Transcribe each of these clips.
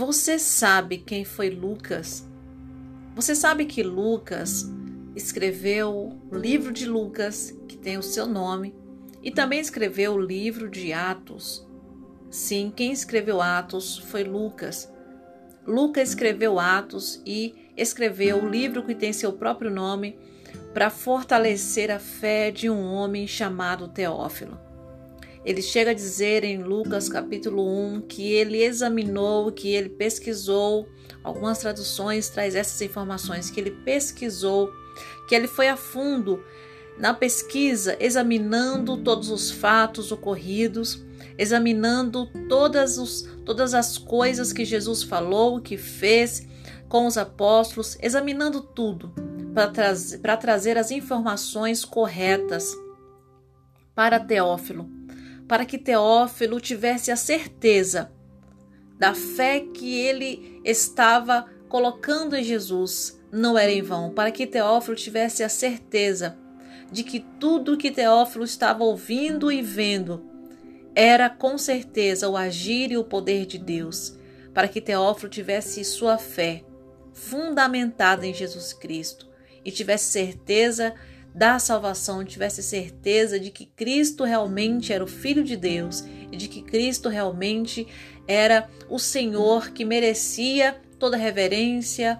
Você sabe quem foi Lucas? Você sabe que Lucas escreveu o livro de Lucas, que tem o seu nome, e também escreveu o livro de Atos. Sim, quem escreveu Atos foi Lucas. Lucas escreveu Atos e escreveu o livro que tem seu próprio nome para fortalecer a fé de um homem chamado Teófilo. Ele chega a dizer em Lucas capítulo 1 que ele examinou, que ele pesquisou, algumas traduções traz essas informações que ele pesquisou, que ele foi a fundo na pesquisa, examinando todos os fatos ocorridos, examinando todas, os, todas as coisas que Jesus falou, que fez com os apóstolos, examinando tudo para trazer, trazer as informações corretas para Teófilo para que Teófilo tivesse a certeza da fé que ele estava colocando em Jesus. Não era em vão, para que Teófilo tivesse a certeza de que tudo que Teófilo estava ouvindo e vendo era com certeza o agir e o poder de Deus, para que Teófilo tivesse sua fé fundamentada em Jesus Cristo e tivesse certeza da salvação tivesse certeza de que Cristo realmente era o Filho de Deus e de que Cristo realmente era o Senhor que merecia toda reverência,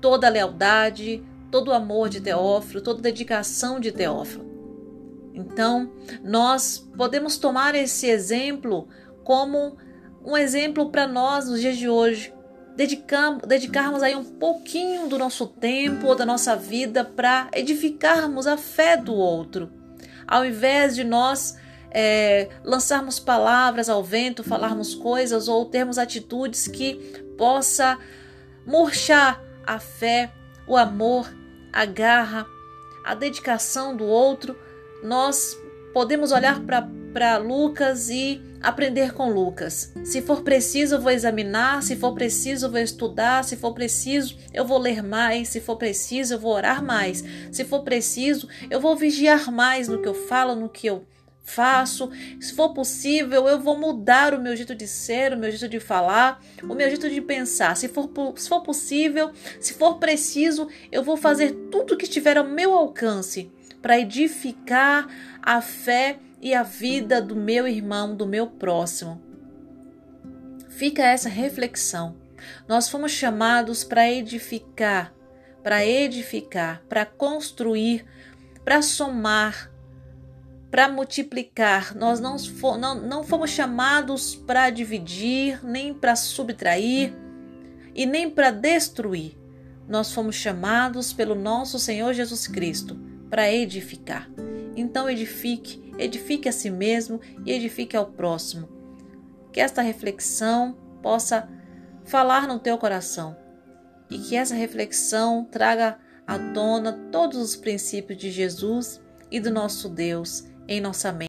toda lealdade, todo o amor de Teófilo, toda dedicação de Teófilo. Então, nós podemos tomar esse exemplo como um exemplo para nós nos dias de hoje, dedicar, dedicarmos aí um pouquinho do nosso tempo ou da nossa vida para edificarmos a fé do outro. Ao invés de nós é, lançarmos palavras ao vento, falarmos coisas ou termos atitudes que possa murchar a fé, o amor, a garra, a dedicação do outro, nós podemos olhar para Lucas e aprender com Lucas. Se for preciso, eu vou examinar, se for preciso, eu vou estudar, se for preciso, eu vou ler mais, se for preciso, eu vou orar mais, se for preciso, eu vou vigiar mais no que eu falo, no que eu faço. Se for possível, eu vou mudar o meu jeito de ser, o meu jeito de falar, o meu jeito de pensar. Se for, se for possível, se for preciso, eu vou fazer tudo que estiver ao meu alcance para edificar a fé e a vida do meu irmão, do meu próximo. Fica essa reflexão. Nós fomos chamados para edificar, para edificar, para construir, para somar, para multiplicar. Nós não, não, não fomos chamados para dividir, nem para subtrair e nem para destruir. Nós fomos chamados pelo nosso Senhor Jesus Cristo para edificar. Então edifique, edifique a si mesmo e edifique ao próximo. Que esta reflexão possa falar no teu coração e que essa reflexão traga à tona todos os princípios de Jesus e do nosso Deus em nossa mente.